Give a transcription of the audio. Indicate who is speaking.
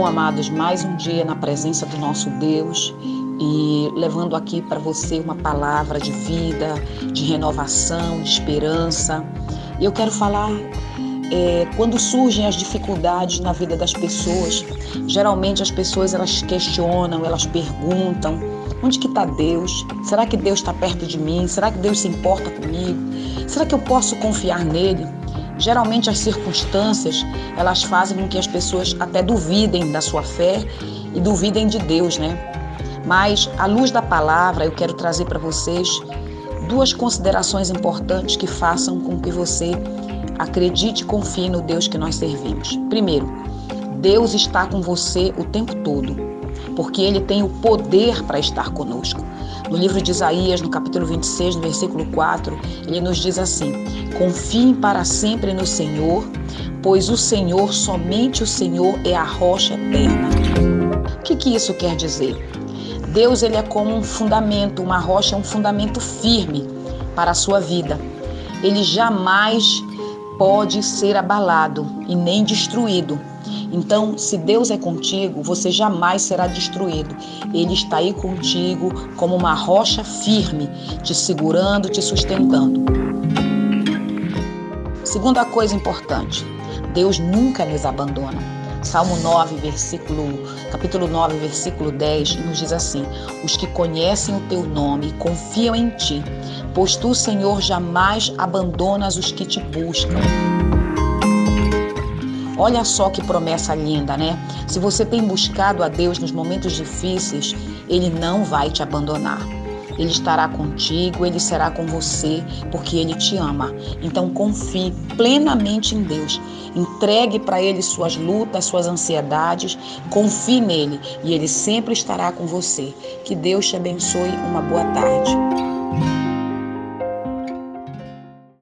Speaker 1: amados, mais um dia na presença do nosso Deus e levando aqui para você uma palavra de vida, de renovação, de esperança. E eu quero falar é, quando surgem as dificuldades na vida das pessoas, geralmente as pessoas elas questionam, elas perguntam, onde que está Deus? Será que Deus está perto de mim? Será que Deus se importa comigo? Será que eu posso confiar nele? Geralmente as circunstâncias, elas fazem com que as pessoas até duvidem da sua fé e duvidem de Deus, né? Mas à luz da palavra, eu quero trazer para vocês duas considerações importantes que façam com que você acredite e confie no Deus que nós servimos. Primeiro, Deus está com você o tempo todo, porque ele tem o poder para estar conosco. No livro de Isaías, no capítulo 26, no versículo 4, ele nos diz assim: Confiem para sempre no Senhor, pois o Senhor, somente o Senhor, é a rocha eterna. O que, que isso quer dizer? Deus ele é como um fundamento, uma rocha é um fundamento firme para a sua vida. Ele jamais pode ser abalado e nem destruído. Então, se Deus é contigo, você jamais será destruído. Ele está aí contigo como uma rocha firme, te segurando, te sustentando. Segunda coisa importante: Deus nunca nos abandona. Salmo 9, versículo, capítulo 9, versículo 10, nos diz assim: Os que conhecem o teu nome confiam em ti, pois tu, Senhor, jamais abandonas os que te buscam. Olha só que promessa linda, né? Se você tem buscado a Deus nos momentos difíceis, Ele não vai te abandonar. Ele estará contigo, ele será com você, porque ele te ama. Então confie plenamente em Deus. Entregue para ele suas lutas, suas ansiedades, confie nele e ele sempre estará com você. Que Deus te abençoe. Uma boa tarde.